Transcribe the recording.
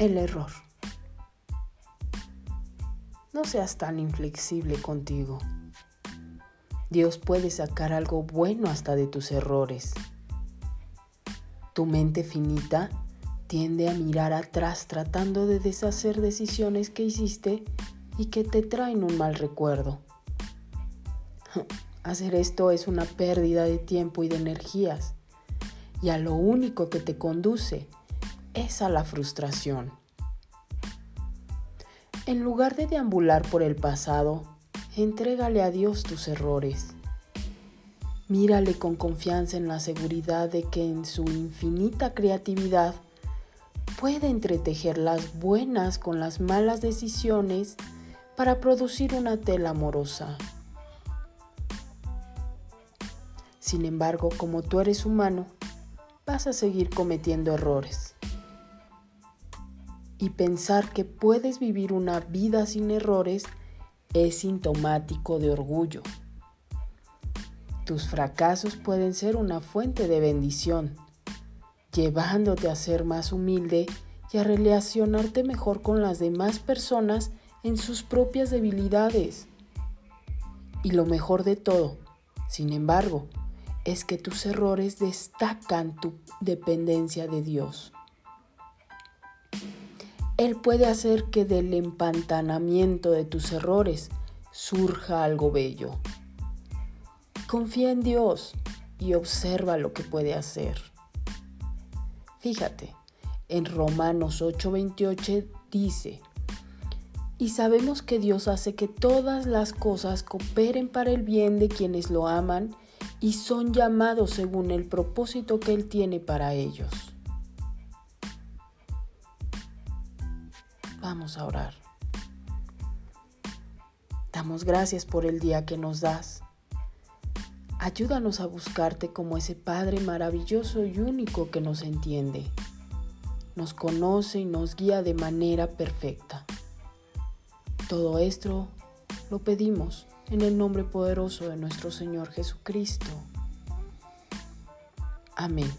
El error. No seas tan inflexible contigo. Dios puede sacar algo bueno hasta de tus errores. Tu mente finita tiende a mirar atrás tratando de deshacer decisiones que hiciste y que te traen un mal recuerdo. Hacer esto es una pérdida de tiempo y de energías y a lo único que te conduce es a la frustración. En lugar de deambular por el pasado, entrégale a Dios tus errores. Mírale con confianza en la seguridad de que en su infinita creatividad puede entretejer las buenas con las malas decisiones para producir una tela amorosa. Sin embargo, como tú eres humano, vas a seguir cometiendo errores y pensar que puedes vivir una vida sin errores es sintomático de orgullo. Tus fracasos pueden ser una fuente de bendición, llevándote a ser más humilde y a relacionarte mejor con las demás personas en sus propias debilidades. Y lo mejor de todo, sin embargo, es que tus errores destacan tu dependencia de Dios. Él puede hacer que del empantanamiento de tus errores surja algo bello. Confía en Dios y observa lo que puede hacer. Fíjate, en Romanos 8:28 dice, y sabemos que Dios hace que todas las cosas cooperen para el bien de quienes lo aman y son llamados según el propósito que Él tiene para ellos. Vamos a orar. Damos gracias por el día que nos das. Ayúdanos a buscarte como ese Padre maravilloso y único que nos entiende, nos conoce y nos guía de manera perfecta. Todo esto lo pedimos en el nombre poderoso de nuestro Señor Jesucristo. Amén.